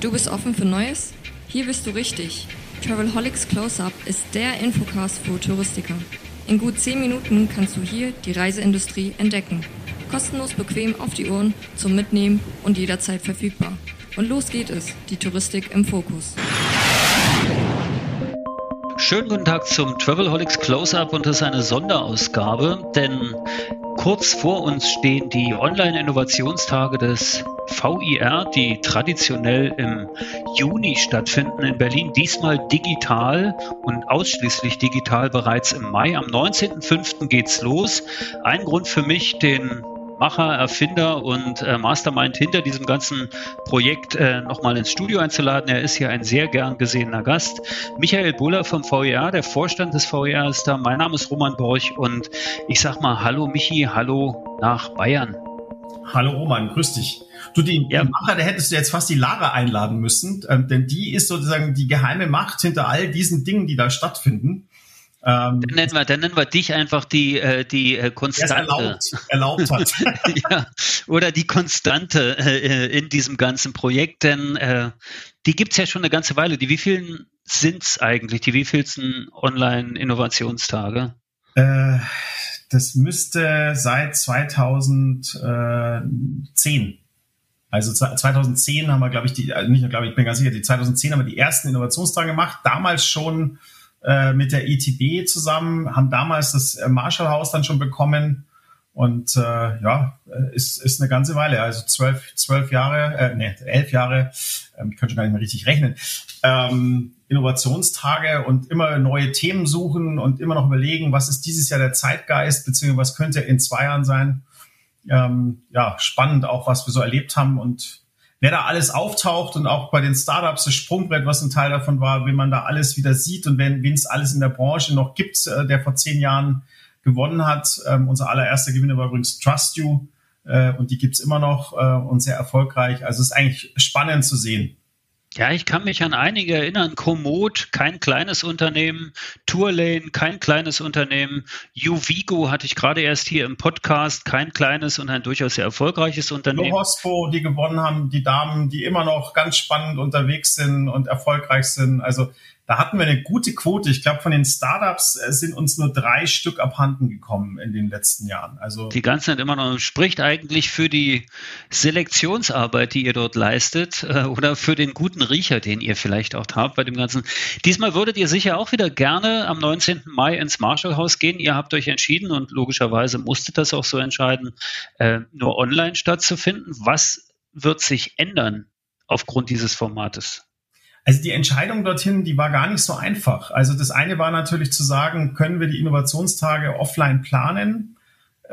Du bist offen für Neues? Hier bist du richtig. Travelholics Close-Up ist der Infocast für Touristiker. In gut 10 Minuten kannst du hier die Reiseindustrie entdecken. Kostenlos bequem auf die Ohren, zum Mitnehmen und jederzeit verfügbar. Und los geht es, die Touristik im Fokus. Schönen guten Tag zum Travelholics Close-Up und das ist eine Sonderausgabe, denn kurz vor uns stehen die Online-Innovationstage des VIR, die traditionell im Juni stattfinden in Berlin, diesmal digital und ausschließlich digital bereits im Mai. Am 19.05. geht's los. Ein Grund für mich, den Macher, Erfinder und äh, Mastermind hinter diesem ganzen Projekt äh, nochmal ins Studio einzuladen. Er ist hier ein sehr gern gesehener Gast. Michael Buller vom VER, der Vorstand des VER ist da. Mein Name ist Roman Borch und ich sag mal Hallo Michi, hallo nach Bayern. Hallo Roman, grüß dich. Du, den ja. Macher, da hättest du jetzt fast die Lara einladen müssen, ähm, denn die ist sozusagen die geheime Macht hinter all diesen Dingen, die da stattfinden. Ähm, dann, nennen wir, dann nennen wir dich einfach die, äh, die äh, Konstante. Erlaubt, erlaubt hat. ja, oder die Konstante äh, in diesem ganzen Projekt, denn äh, die gibt's ja schon eine ganze Weile. Die vielen sind's eigentlich? Die wievielsten Online-Innovationstage? Äh, das müsste seit 2010 also 2010 haben wir, glaube ich, die, also nicht, glaube ich, ich bin ganz sicher, die 2010 haben wir die ersten Innovationstage gemacht. Damals schon äh, mit der ETB zusammen, haben damals das äh, Marshall-Haus dann schon bekommen. Und äh, ja, äh, ist, ist eine ganze Weile, also zwölf, zwölf Jahre, äh, nee, elf Jahre, ähm, ich kann schon gar nicht mehr richtig rechnen, ähm, Innovationstage und immer neue Themen suchen und immer noch überlegen, was ist dieses Jahr der Zeitgeist, beziehungsweise was könnte in zwei Jahren sein ähm, ja, spannend auch, was wir so erlebt haben und wer da alles auftaucht und auch bei den Startups das Sprungbrett, was ein Teil davon war, wie man da alles wieder sieht und wen es alles in der Branche noch gibt, äh, der vor zehn Jahren gewonnen hat. Ähm, unser allererster Gewinner war übrigens Trust You äh, und die gibt's immer noch äh, und sehr erfolgreich. Also es ist eigentlich spannend zu sehen. Ja, ich kann mich an einige erinnern. Komoot, kein kleines Unternehmen. Tourlane, kein kleines Unternehmen. Uvigo hatte ich gerade erst hier im Podcast, kein kleines und ein durchaus sehr erfolgreiches Unternehmen. Hospo, die gewonnen haben, die Damen, die immer noch ganz spannend unterwegs sind und erfolgreich sind. Also da hatten wir eine gute Quote. Ich glaube, von den Startups äh, sind uns nur drei Stück abhanden gekommen in den letzten Jahren. Also die ganze Zeit immer noch spricht eigentlich für die Selektionsarbeit, die ihr dort leistet, äh, oder für den guten Riecher, den ihr vielleicht auch habt bei dem Ganzen. Diesmal würdet ihr sicher auch wieder gerne am 19. Mai ins Marshallhaus gehen. Ihr habt euch entschieden und logischerweise musstet das auch so entscheiden, äh, nur online stattzufinden. Was wird sich ändern aufgrund dieses Formates? Also die Entscheidung dorthin, die war gar nicht so einfach. Also das eine war natürlich zu sagen, können wir die Innovationstage offline planen?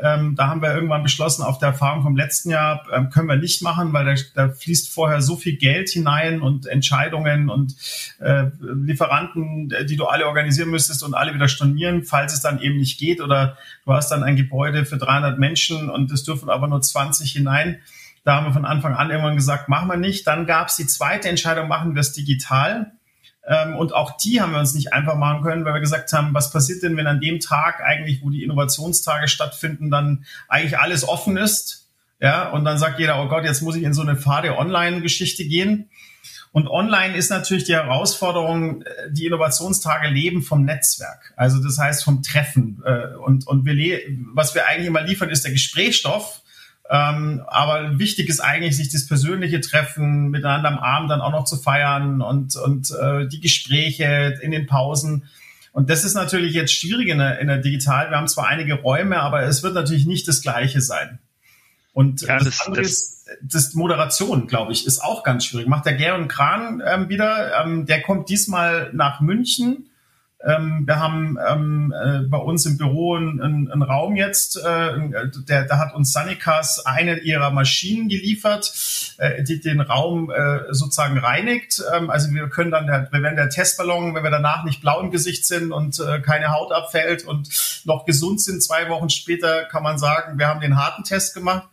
Ähm, da haben wir irgendwann beschlossen, auf der Erfahrung vom letzten Jahr ähm, können wir nicht machen, weil da, da, fließt vorher so viel Geld hinein und Entscheidungen und äh, Lieferanten, die du alle organisieren müsstest und alle wieder stornieren, falls es dann eben nicht geht oder du hast dann ein Gebäude für 300 Menschen und es dürfen aber nur 20 hinein da haben wir von Anfang an irgendwann gesagt, machen wir nicht. Dann gab es die zweite Entscheidung, machen wir es digital. Ähm, und auch die haben wir uns nicht einfach machen können, weil wir gesagt haben, was passiert denn, wenn an dem Tag eigentlich, wo die Innovationstage stattfinden, dann eigentlich alles offen ist. Ja, und dann sagt jeder, oh Gott, jetzt muss ich in so eine Fade Online-Geschichte gehen. Und online ist natürlich die Herausforderung, äh, die Innovationstage leben vom Netzwerk. Also das heißt vom Treffen. Äh, und, und wir, was wir eigentlich immer liefern, ist der Gesprächsstoff. Ähm, aber wichtig ist eigentlich, sich das persönliche Treffen miteinander am Abend dann auch noch zu feiern und, und äh, die Gespräche in den Pausen. Und das ist natürlich jetzt schwierig in der, in der Digital. Wir haben zwar einige Räume, aber es wird natürlich nicht das Gleiche sein. Und ja, das, das ist, das Moderation, glaube ich, ist auch ganz schwierig. Macht der Gern Kran ähm, wieder. Ähm, der kommt diesmal nach München ähm, wir haben ähm, äh, bei uns im Büro einen, einen Raum jetzt, äh, der, da hat uns Sanicas eine ihrer Maschinen geliefert, äh, die den Raum äh, sozusagen reinigt. Ähm, also wir können dann, der, wenn der Testballon, wenn wir danach nicht blau im Gesicht sind und äh, keine Haut abfällt und noch gesund sind, zwei Wochen später kann man sagen, wir haben den harten Test gemacht.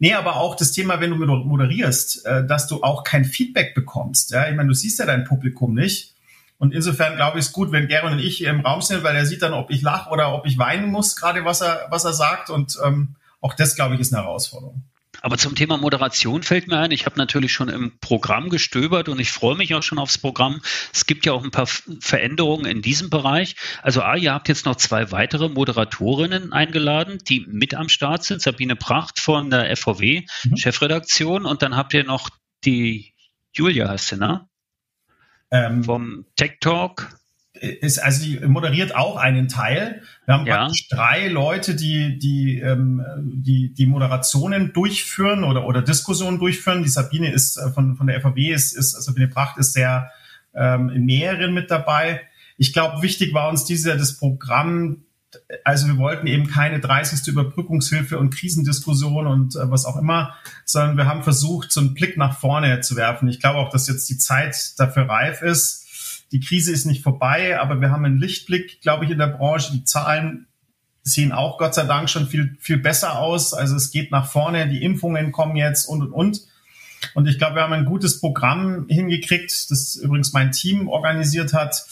Nee, aber auch das Thema, wenn du moderierst, äh, dass du auch kein Feedback bekommst. Ja, ich meine, du siehst ja dein Publikum nicht. Und insofern glaube ich es gut, wenn Gero und ich hier im Raum sind, weil er sieht dann, ob ich lache oder ob ich weinen muss, gerade was er, was er sagt. Und ähm, auch das, glaube ich, ist eine Herausforderung. Aber zum Thema Moderation fällt mir ein, ich habe natürlich schon im Programm gestöbert und ich freue mich auch schon aufs Programm. Es gibt ja auch ein paar Veränderungen in diesem Bereich. Also A, ihr habt jetzt noch zwei weitere Moderatorinnen eingeladen, die mit am Start sind. Sabine Pracht von der FVW, mhm. Chefredaktion. Und dann habt ihr noch die Julia, heißt sie, ne? Ähm, Vom Tech Talk ist, also die moderiert auch einen Teil. Wir haben ja. praktisch drei Leute, die, die, ähm, die, die Moderationen durchführen oder, oder Diskussionen durchführen. Die Sabine ist äh, von, von der FAW, ist, ist, Sabine Pracht ist sehr ähm, in mehreren mit dabei. Ich glaube, wichtig war uns dieser, das Programm, also wir wollten eben keine 30. Überbrückungshilfe und Krisendiskussion und äh, was auch immer, sondern wir haben versucht, so einen Blick nach vorne zu werfen. Ich glaube auch, dass jetzt die Zeit dafür reif ist die Krise ist nicht vorbei, aber wir haben einen Lichtblick, glaube ich, in der Branche. Die Zahlen sehen auch Gott sei Dank schon viel, viel besser aus. Also es geht nach vorne, die Impfungen kommen jetzt und, und, und. Und ich glaube, wir haben ein gutes Programm hingekriegt, das übrigens mein Team organisiert hat,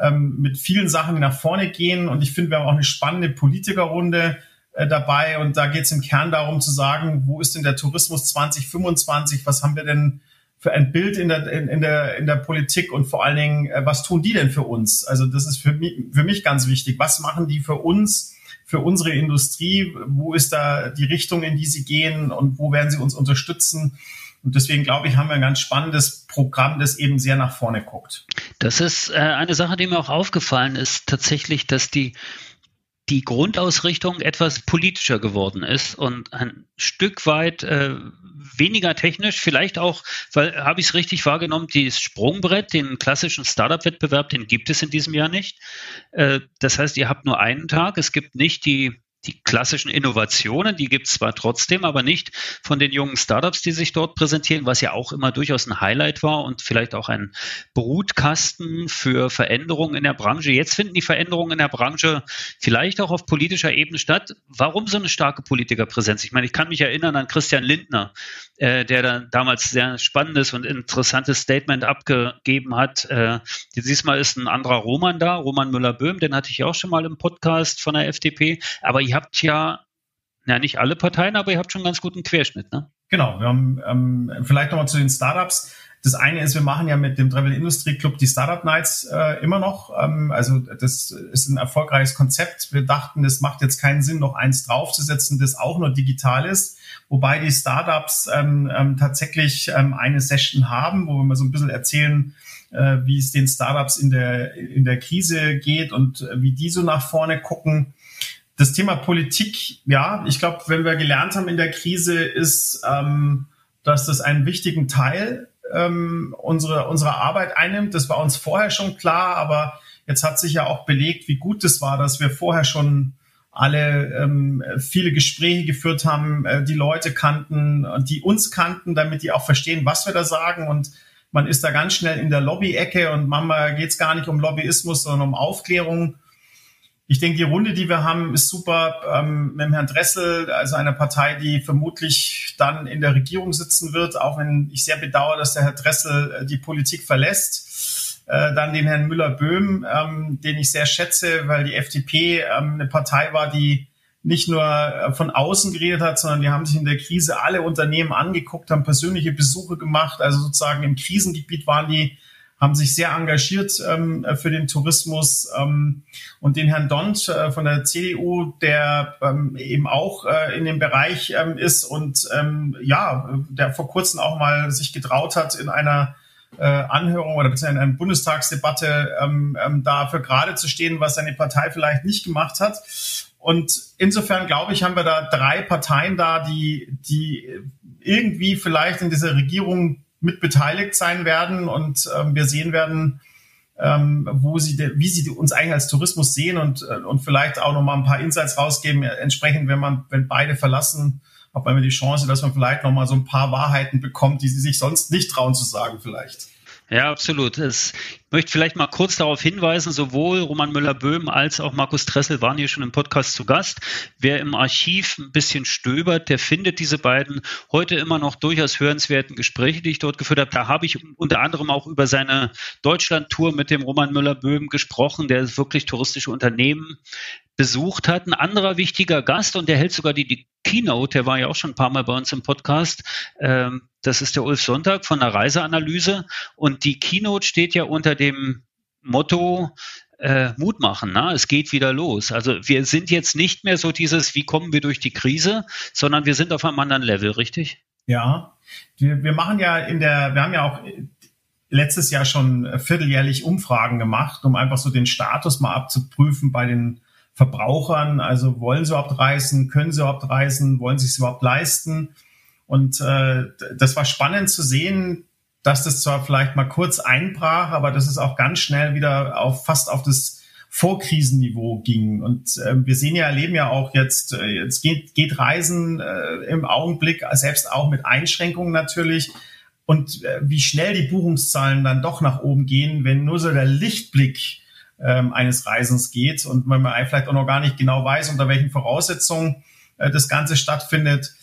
ähm, mit vielen Sachen, nach vorne gehen. Und ich finde, wir haben auch eine spannende Politikerrunde äh, dabei. Und da geht es im Kern darum zu sagen, wo ist denn der Tourismus 2025? Was haben wir denn für ein Bild in der, in, in, der, in der Politik und vor allen Dingen, äh, was tun die denn für uns? Also das ist für mich, für mich ganz wichtig. Was machen die für uns, für unsere Industrie? Wo ist da die Richtung, in die sie gehen und wo werden sie uns unterstützen? Und deswegen glaube ich, haben wir ein ganz spannendes Programm, das eben sehr nach vorne guckt. Das ist äh, eine Sache, die mir auch aufgefallen ist, tatsächlich, dass die die Grundausrichtung etwas politischer geworden ist und ein Stück weit äh, weniger technisch, vielleicht auch, weil habe ich es richtig wahrgenommen, dieses Sprungbrett, den klassischen Startup-Wettbewerb, den gibt es in diesem Jahr nicht. Äh, das heißt, ihr habt nur einen Tag, es gibt nicht die die klassischen Innovationen, die gibt es zwar trotzdem, aber nicht von den jungen Startups, die sich dort präsentieren, was ja auch immer durchaus ein Highlight war und vielleicht auch ein Brutkasten für Veränderungen in der Branche. Jetzt finden die Veränderungen in der Branche vielleicht auch auf politischer Ebene statt. Warum so eine starke Politikerpräsenz? Ich meine, ich kann mich erinnern an Christian Lindner, äh, der dann damals sehr spannendes und interessantes Statement abgegeben hat. Äh, diesmal ist ein anderer Roman da, Roman Müller-Böhm, den hatte ich auch schon mal im Podcast von der FDP. Aber ihr habt ja, ja nicht alle Parteien, aber ihr habt schon einen ganz guten Querschnitt, ne? Genau, wir haben ähm, vielleicht nochmal zu den Startups. Das eine ist, wir machen ja mit dem Travel Industry Club die Startup Nights äh, immer noch. Ähm, also das ist ein erfolgreiches Konzept. Wir dachten, es macht jetzt keinen Sinn, noch eins draufzusetzen, das auch nur digital ist. Wobei die Startups ähm, ähm, tatsächlich ähm, eine Session haben, wo wir mal so ein bisschen erzählen, äh, wie es den Startups in der, in der Krise geht und äh, wie die so nach vorne gucken. Das Thema Politik, ja, ich glaube, wenn wir gelernt haben in der Krise, ist, ähm, dass das einen wichtigen Teil ähm, unsere, unserer Arbeit einnimmt. Das war uns vorher schon klar, aber jetzt hat sich ja auch belegt, wie gut es war, dass wir vorher schon alle ähm, viele Gespräche geführt haben, äh, die Leute kannten die uns kannten, damit die auch verstehen, was wir da sagen. Und man ist da ganz schnell in der Lobby-Ecke und manchmal geht es gar nicht um Lobbyismus, sondern um Aufklärung. Ich denke, die Runde, die wir haben, ist super ähm, mit dem Herrn Dressel, also einer Partei, die vermutlich dann in der Regierung sitzen wird, auch wenn ich sehr bedauere, dass der Herr Dressel äh, die Politik verlässt. Äh, dann den Herrn Müller-Böhm, ähm, den ich sehr schätze, weil die FDP ähm, eine Partei war, die nicht nur äh, von außen geredet hat, sondern die haben sich in der Krise alle Unternehmen angeguckt, haben persönliche Besuche gemacht, also sozusagen im Krisengebiet waren die haben sich sehr engagiert ähm, für den Tourismus ähm, und den Herrn Dont äh, von der CDU, der ähm, eben auch äh, in dem Bereich ähm, ist und ähm, ja, der vor kurzem auch mal sich getraut hat in einer äh, Anhörung oder beziehungsweise in einer Bundestagsdebatte ähm, ähm, dafür gerade zu stehen, was seine Partei vielleicht nicht gemacht hat. Und insofern glaube ich, haben wir da drei Parteien da, die, die irgendwie vielleicht in dieser Regierung mit beteiligt sein werden und ähm, wir sehen werden, ähm, wo sie, wie sie uns eigentlich als Tourismus sehen und, äh, und vielleicht auch noch mal ein paar Insights rausgeben. Entsprechend, wenn man, wenn beide verlassen, hat man die Chance, dass man vielleicht noch mal so ein paar Wahrheiten bekommt, die sie sich sonst nicht trauen zu sagen, vielleicht. Ja, absolut. Es, ich möchte vielleicht mal kurz darauf hinweisen, sowohl Roman Müller-Böhm als auch Markus Dressel waren hier schon im Podcast zu Gast. Wer im Archiv ein bisschen stöbert, der findet diese beiden heute immer noch durchaus hörenswerten Gespräche, die ich dort geführt habe. Da habe ich unter anderem auch über seine Deutschland-Tour mit dem Roman Müller-Böhm gesprochen, der wirklich touristische Unternehmen besucht hat. Ein anderer wichtiger Gast und der hält sogar die, die Keynote, der war ja auch schon ein paar Mal bei uns im Podcast. Ähm, das ist der Ulf Sonntag von der Reiseanalyse. Und die Keynote steht ja unter dem Motto, äh, Mut machen. Ne? Es geht wieder los. Also wir sind jetzt nicht mehr so dieses, wie kommen wir durch die Krise, sondern wir sind auf einem anderen Level, richtig? Ja, wir, wir machen ja in der, wir haben ja auch letztes Jahr schon vierteljährlich Umfragen gemacht, um einfach so den Status mal abzuprüfen bei den Verbrauchern. Also wollen sie überhaupt reisen, können sie überhaupt reisen, wollen sie es überhaupt leisten? Und äh, das war spannend zu sehen, dass das zwar vielleicht mal kurz einbrach, aber dass es auch ganz schnell wieder auf fast auf das Vorkrisenniveau ging. Und äh, wir sehen ja, erleben ja auch jetzt, äh, jetzt geht, geht Reisen äh, im Augenblick, selbst auch mit Einschränkungen natürlich. Und äh, wie schnell die Buchungszahlen dann doch nach oben gehen, wenn nur so der Lichtblick ähm, eines Reisens geht und man vielleicht auch noch gar nicht genau weiß, unter welchen Voraussetzungen äh, das Ganze stattfindet.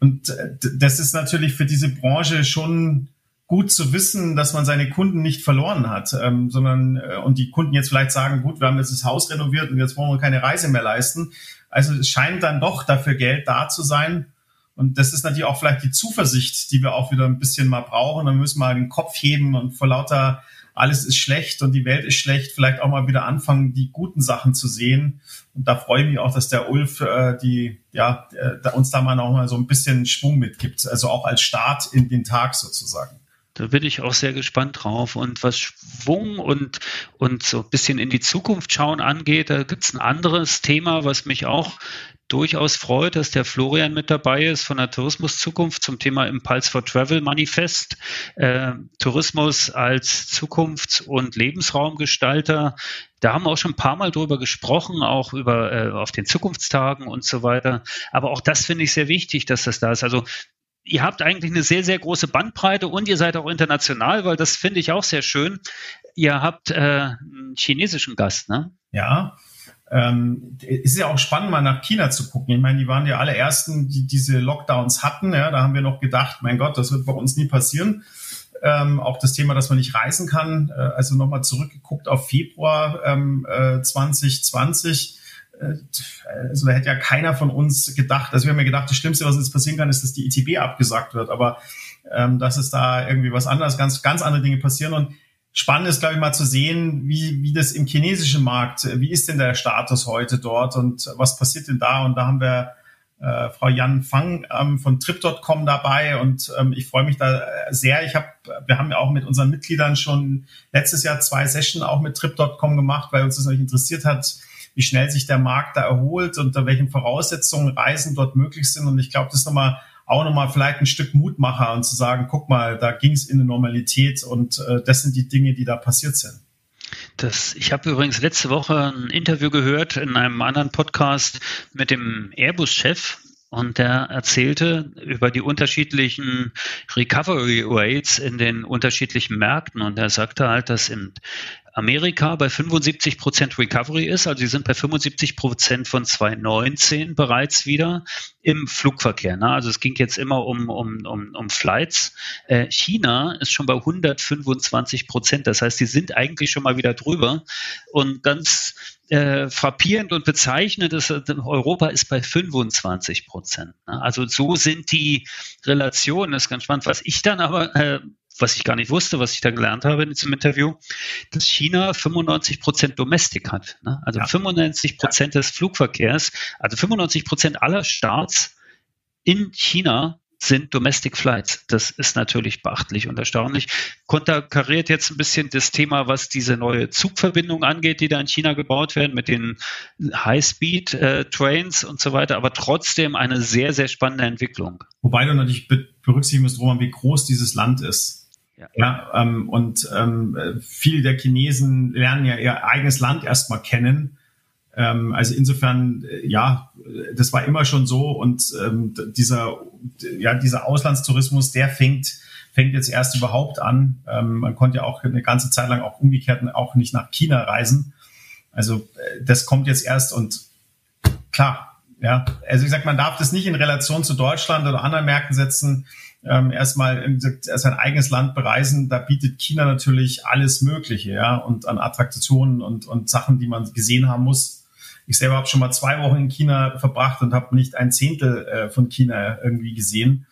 Und äh, das ist natürlich für diese Branche schon gut zu wissen, dass man seine Kunden nicht verloren hat, ähm, sondern äh, und die Kunden jetzt vielleicht sagen, gut, wir haben jetzt das Haus renoviert und jetzt wollen wir keine Reise mehr leisten. Also es scheint dann doch dafür Geld da zu sein. Und das ist natürlich auch vielleicht die Zuversicht, die wir auch wieder ein bisschen mal brauchen. Dann müssen wir mal den Kopf heben und vor lauter alles ist schlecht und die Welt ist schlecht, vielleicht auch mal wieder anfangen, die guten Sachen zu sehen. Und da freue ich mich auch, dass der Ulf äh, die, ja, äh, uns da mal noch mal so ein bisschen Schwung mitgibt. Also auch als Start in den Tag sozusagen. Da bin ich auch sehr gespannt drauf. Und was Schwung und, und so ein bisschen in die Zukunft schauen angeht, da gibt's ein anderes Thema, was mich auch durchaus freut, dass der Florian mit dabei ist von der Tourismuszukunft zum Thema Impulse for Travel Manifest. Äh, Tourismus als Zukunfts- und Lebensraumgestalter. Da haben wir auch schon ein paar Mal drüber gesprochen, auch über äh, auf den Zukunftstagen und so weiter. Aber auch das finde ich sehr wichtig, dass das da ist. Also ihr habt eigentlich eine sehr, sehr große Bandbreite und ihr seid auch international, weil das finde ich auch sehr schön. Ihr habt äh, einen chinesischen Gast, ne? Ja. Ähm, ist ja auch spannend, mal nach China zu gucken. Ich meine, die waren die allerersten, die diese Lockdowns hatten. Ja, da haben wir noch gedacht, mein Gott, das wird bei uns nie passieren. Ähm, auch das Thema, dass man nicht reisen kann. Äh, also nochmal zurückgeguckt auf Februar ähm, äh, 2020 äh, also da hätte ja keiner von uns gedacht, also wir haben ja gedacht, das Schlimmste, was jetzt passieren kann, ist, dass die ETB abgesagt wird, aber ähm, dass es da irgendwie was anderes, ganz, ganz andere Dinge passieren und spannend ist, glaube ich, mal zu sehen, wie, wie das im chinesischen Markt, wie ist denn der Status heute dort und was passiert denn da und da haben wir äh, Frau Jan Fang ähm, von Trip.com dabei und ähm, ich freue mich da sehr. Ich habe, wir haben ja auch mit unseren Mitgliedern schon letztes Jahr zwei Sessions auch mit Trip.com gemacht, weil uns das natürlich interessiert hat, wie schnell sich der Markt da erholt, unter welchen Voraussetzungen Reisen dort möglich sind. Und ich glaube, das ist nochmal auch nochmal vielleicht ein Stück Mutmacher und zu sagen, guck mal, da ging es in eine Normalität und äh, das sind die Dinge, die da passiert sind. Das, ich habe übrigens letzte Woche ein Interview gehört in einem anderen Podcast mit dem Airbus-Chef und der erzählte über die unterschiedlichen Recovery Rates in den unterschiedlichen Märkten und er sagte halt, dass in Amerika bei 75 Prozent Recovery ist. Also sie sind bei 75 Prozent von 2019 bereits wieder im Flugverkehr. Ne? Also es ging jetzt immer um, um, um, um Flights. Äh, China ist schon bei 125 Prozent. Das heißt, die sind eigentlich schon mal wieder drüber. Und ganz äh, frappierend und bezeichnend ist, äh, Europa ist bei 25 Prozent. Ne? Also so sind die Relationen. Das ist ganz spannend. Was ich dann aber äh, was ich gar nicht wusste, was ich da gelernt habe in diesem Interview, dass China 95 Prozent Domestik hat. Ne? Also ja. 95 Prozent ja. des Flugverkehrs, also 95 Prozent aller Starts in China sind Domestic Flights. Das ist natürlich beachtlich und erstaunlich. Konterkariert jetzt ein bisschen das Thema, was diese neue Zugverbindung angeht, die da in China gebaut werden mit den High-Speed-Trains äh, und so weiter, aber trotzdem eine sehr, sehr spannende Entwicklung. Wobei du natürlich berücksichtigen musst, Roman, wie groß dieses Land ist. Ja, ja ähm, und ähm, viele der Chinesen lernen ja ihr eigenes Land erstmal kennen. Ähm, also insofern, äh, ja, das war immer schon so und ähm, dieser, ja, dieser Auslandstourismus, der fängt, fängt jetzt erst überhaupt an. Ähm, man konnte ja auch eine ganze Zeit lang auch umgekehrt auch nicht nach China reisen. Also äh, das kommt jetzt erst und klar, ja, also ich sag, man darf das nicht in Relation zu Deutschland oder anderen Märkten setzen ähm, erstmal sein eigenes Land bereisen, da bietet China natürlich alles Mögliche, ja, und an Attraktionen und, und Sachen, die man gesehen haben muss. Ich selber habe schon mal zwei Wochen in China verbracht und habe nicht ein Zehntel äh, von China irgendwie gesehen.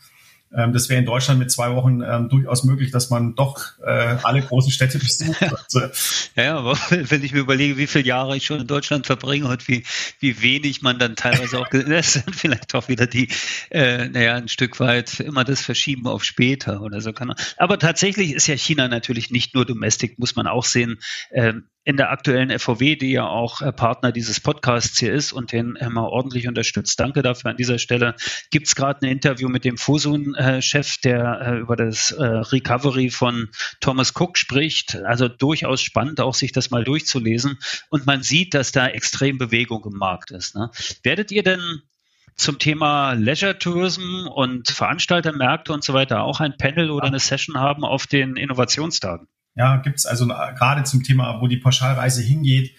Ähm, das wäre in Deutschland mit zwei Wochen ähm, durchaus möglich, dass man doch äh, alle großen Städte besucht. ja, aber wenn ich mir überlege, wie viele Jahre ich schon in Deutschland verbringe und wie, wie wenig man dann teilweise auch, das sind vielleicht auch wieder die, äh, naja, ein Stück weit immer das Verschieben auf später oder so kann man. Aber tatsächlich ist ja China natürlich nicht nur Domestik, muss man auch sehen. Ähm, in der aktuellen FVW, die ja auch äh, Partner dieses Podcasts hier ist und den immer ordentlich unterstützt. Danke dafür an dieser Stelle. Gibt es gerade ein Interview mit dem Fosun-Chef, der äh, über das äh, Recovery von Thomas Cook spricht. Also durchaus spannend, auch sich das mal durchzulesen. Und man sieht, dass da extrem Bewegung im Markt ist. Ne? Werdet ihr denn zum Thema Leisure Tourism und Veranstaltermärkte und so weiter auch ein Panel oder eine Session haben auf den Innovationstagen? Ja, gibt's also gerade zum Thema, wo die Pauschalreise hingeht,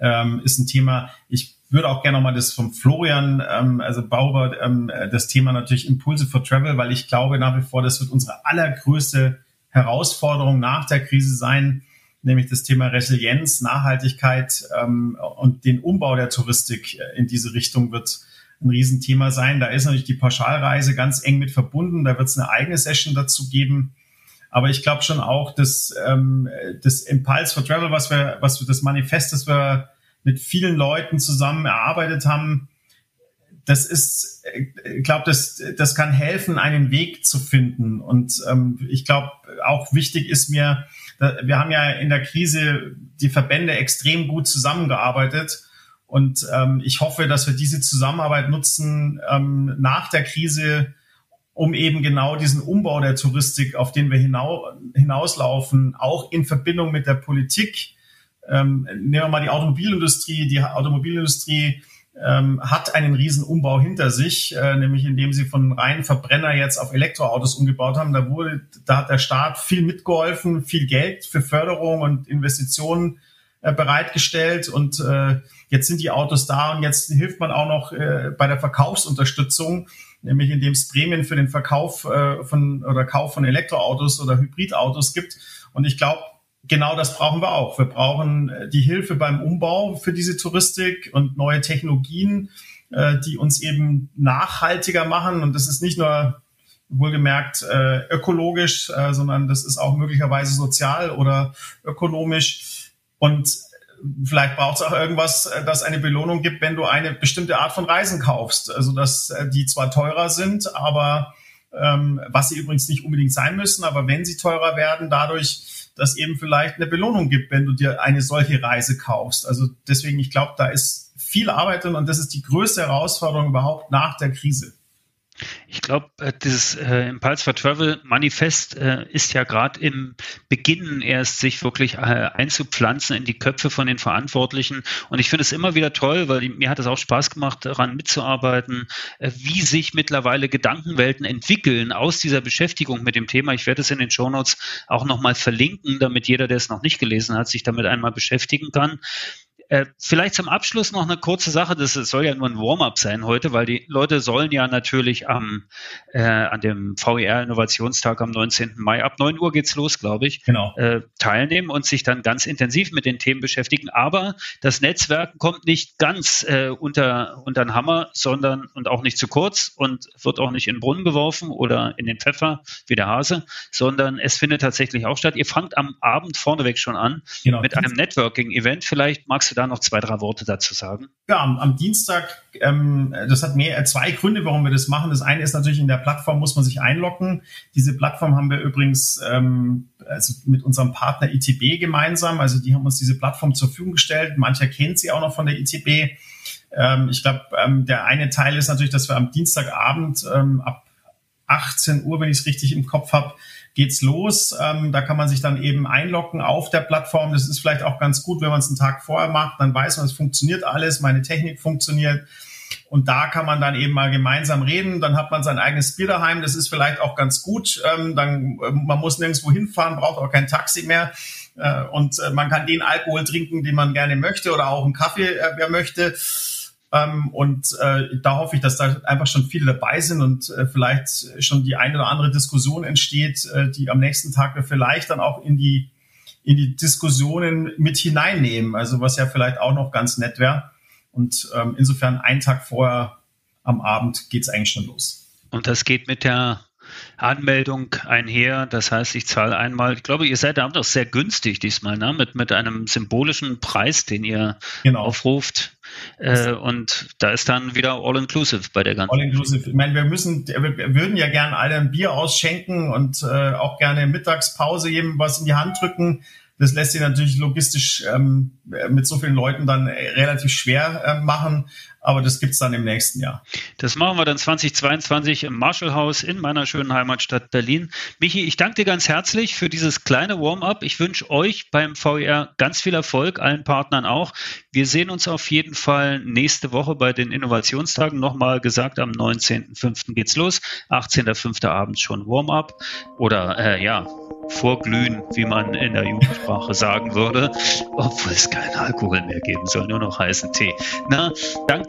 ähm, ist ein Thema. Ich würde auch gerne nochmal das vom Florian, ähm, also Bauber, ähm, das Thema natürlich Impulse for Travel, weil ich glaube nach wie vor, das wird unsere allergrößte Herausforderung nach der Krise sein, nämlich das Thema Resilienz, Nachhaltigkeit ähm, und den Umbau der Touristik in diese Richtung wird ein Riesenthema sein. Da ist natürlich die Pauschalreise ganz eng mit verbunden. Da wird es eine eigene Session dazu geben. Aber ich glaube schon auch, dass ähm, das Impulse for Travel, was wir, was wir das Manifest, das wir mit vielen Leuten zusammen erarbeitet haben, das ist, ich glaube, das, das kann helfen, einen Weg zu finden. Und ähm, ich glaube, auch wichtig ist mir, wir haben ja in der Krise die Verbände extrem gut zusammengearbeitet. Und ähm, ich hoffe, dass wir diese Zusammenarbeit nutzen, ähm, nach der Krise um eben genau diesen Umbau der Touristik, auf den wir hinau hinauslaufen, auch in Verbindung mit der Politik. Ähm, nehmen wir mal die Automobilindustrie. Die Automobilindustrie ähm, hat einen riesen Umbau hinter sich, äh, nämlich indem sie von reinen Verbrenner jetzt auf Elektroautos umgebaut haben. Da wurde, da hat der Staat viel mitgeholfen, viel Geld für Förderung und Investitionen äh, bereitgestellt und äh, jetzt sind die Autos da und jetzt hilft man auch noch äh, bei der Verkaufsunterstützung nämlich indem es Prämien für den Verkauf äh, von oder Kauf von Elektroautos oder Hybridautos gibt. Und ich glaube, genau das brauchen wir auch. Wir brauchen äh, die Hilfe beim Umbau für diese Touristik und neue Technologien, äh, die uns eben nachhaltiger machen. Und das ist nicht nur wohlgemerkt äh, ökologisch, äh, sondern das ist auch möglicherweise sozial oder ökonomisch. Und vielleicht braucht es auch irgendwas, äh, das eine Belohnung gibt, wenn du eine bestimmte Art von Reisen kaufst. Also dass äh, die zwar teurer sind, aber ähm, was sie übrigens nicht unbedingt sein müssen, aber wenn sie teurer werden, dadurch, dass eben vielleicht eine Belohnung gibt, wenn du dir eine solche Reise kaufst. Also deswegen, ich glaube, da ist viel Arbeit drin und das ist die größte Herausforderung überhaupt nach der Krise. Ich glaube, äh, dieses äh, Impulse for Travel Manifest äh, ist ja gerade im Beginn erst, sich wirklich äh, einzupflanzen in die Köpfe von den Verantwortlichen. Und ich finde es immer wieder toll, weil mir hat es auch Spaß gemacht, daran mitzuarbeiten, äh, wie sich mittlerweile Gedankenwelten entwickeln aus dieser Beschäftigung mit dem Thema. Ich werde es in den Shownotes auch nochmal verlinken, damit jeder, der es noch nicht gelesen hat, sich damit einmal beschäftigen kann. Äh, vielleicht zum Abschluss noch eine kurze Sache. Das soll ja nur ein Warm-up sein heute, weil die Leute sollen ja natürlich am, äh, an dem VER Innovationstag am 19. Mai ab 9 Uhr geht's los, glaube ich, genau. äh, teilnehmen und sich dann ganz intensiv mit den Themen beschäftigen. Aber das Netzwerken kommt nicht ganz äh, unter, unter den Hammer, sondern und auch nicht zu kurz und wird auch nicht in den Brunnen geworfen oder in den Pfeffer wie der Hase, sondern es findet tatsächlich auch statt. Ihr fangt am Abend vorneweg schon an genau. mit einem Networking-Event. Vielleicht magst du da noch zwei, drei Worte dazu sagen? Ja, am, am Dienstag, ähm, das hat mehr, äh, zwei Gründe, warum wir das machen. Das eine ist natürlich, in der Plattform muss man sich einloggen. Diese Plattform haben wir übrigens ähm, also mit unserem Partner ITB gemeinsam. Also die haben uns diese Plattform zur Verfügung gestellt. Mancher kennt sie auch noch von der ITB. Ähm, ich glaube, ähm, der eine Teil ist natürlich, dass wir am Dienstagabend ähm, ab 18 Uhr, wenn ich es richtig im Kopf habe, geht's los. Ähm, da kann man sich dann eben einloggen auf der Plattform. Das ist vielleicht auch ganz gut, wenn man es einen Tag vorher macht. Dann weiß man, es funktioniert alles, meine Technik funktioniert. Und da kann man dann eben mal gemeinsam reden. Dann hat man sein eigenes Bier daheim. Das ist vielleicht auch ganz gut. Ähm, dann, äh, man muss nirgendwo hinfahren, braucht auch kein Taxi mehr. Äh, und äh, man kann den Alkohol trinken, den man gerne möchte oder auch einen Kaffee, äh, wer möchte. Ähm, und äh, da hoffe ich, dass da einfach schon viele dabei sind und äh, vielleicht schon die eine oder andere Diskussion entsteht, äh, die am nächsten Tag wir vielleicht dann auch in die, in die Diskussionen mit hineinnehmen. Also was ja vielleicht auch noch ganz nett wäre. Und ähm, insofern einen Tag vorher am Abend geht es eigentlich schon los. Und das geht mit der Anmeldung einher. Das heißt, ich zahle einmal, ich glaube, ihr seid da auch sehr günstig diesmal, ne? mit, mit einem symbolischen Preis, den ihr genau. aufruft. Äh, und da ist dann wieder All-Inclusive bei der ganzen. All-Inclusive. Ich meine, wir müssen, wir würden ja gerne alle ein Bier ausschenken und äh, auch gerne Mittagspause jedem was in die Hand drücken. Das lässt sich natürlich logistisch ähm, mit so vielen Leuten dann relativ schwer äh, machen, aber das gibt's dann im nächsten Jahr. Das machen wir dann 2022 im Marshallhaus in meiner schönen Heimatstadt Berlin. Michi, ich danke dir ganz herzlich für dieses kleine Warm-up. Ich wünsche euch beim VR ganz viel Erfolg, allen Partnern auch. Wir sehen uns auf jeden Fall nächste Woche bei den Innovationstagen. Nochmal gesagt, am 19.05. geht's los. 18.05. abends schon Warm-up oder äh, ja, vorglühen, wie man in der Jugendsprache sagen würde, obwohl es keinen Alkohol mehr geben soll, nur noch heißen Tee. Na, dank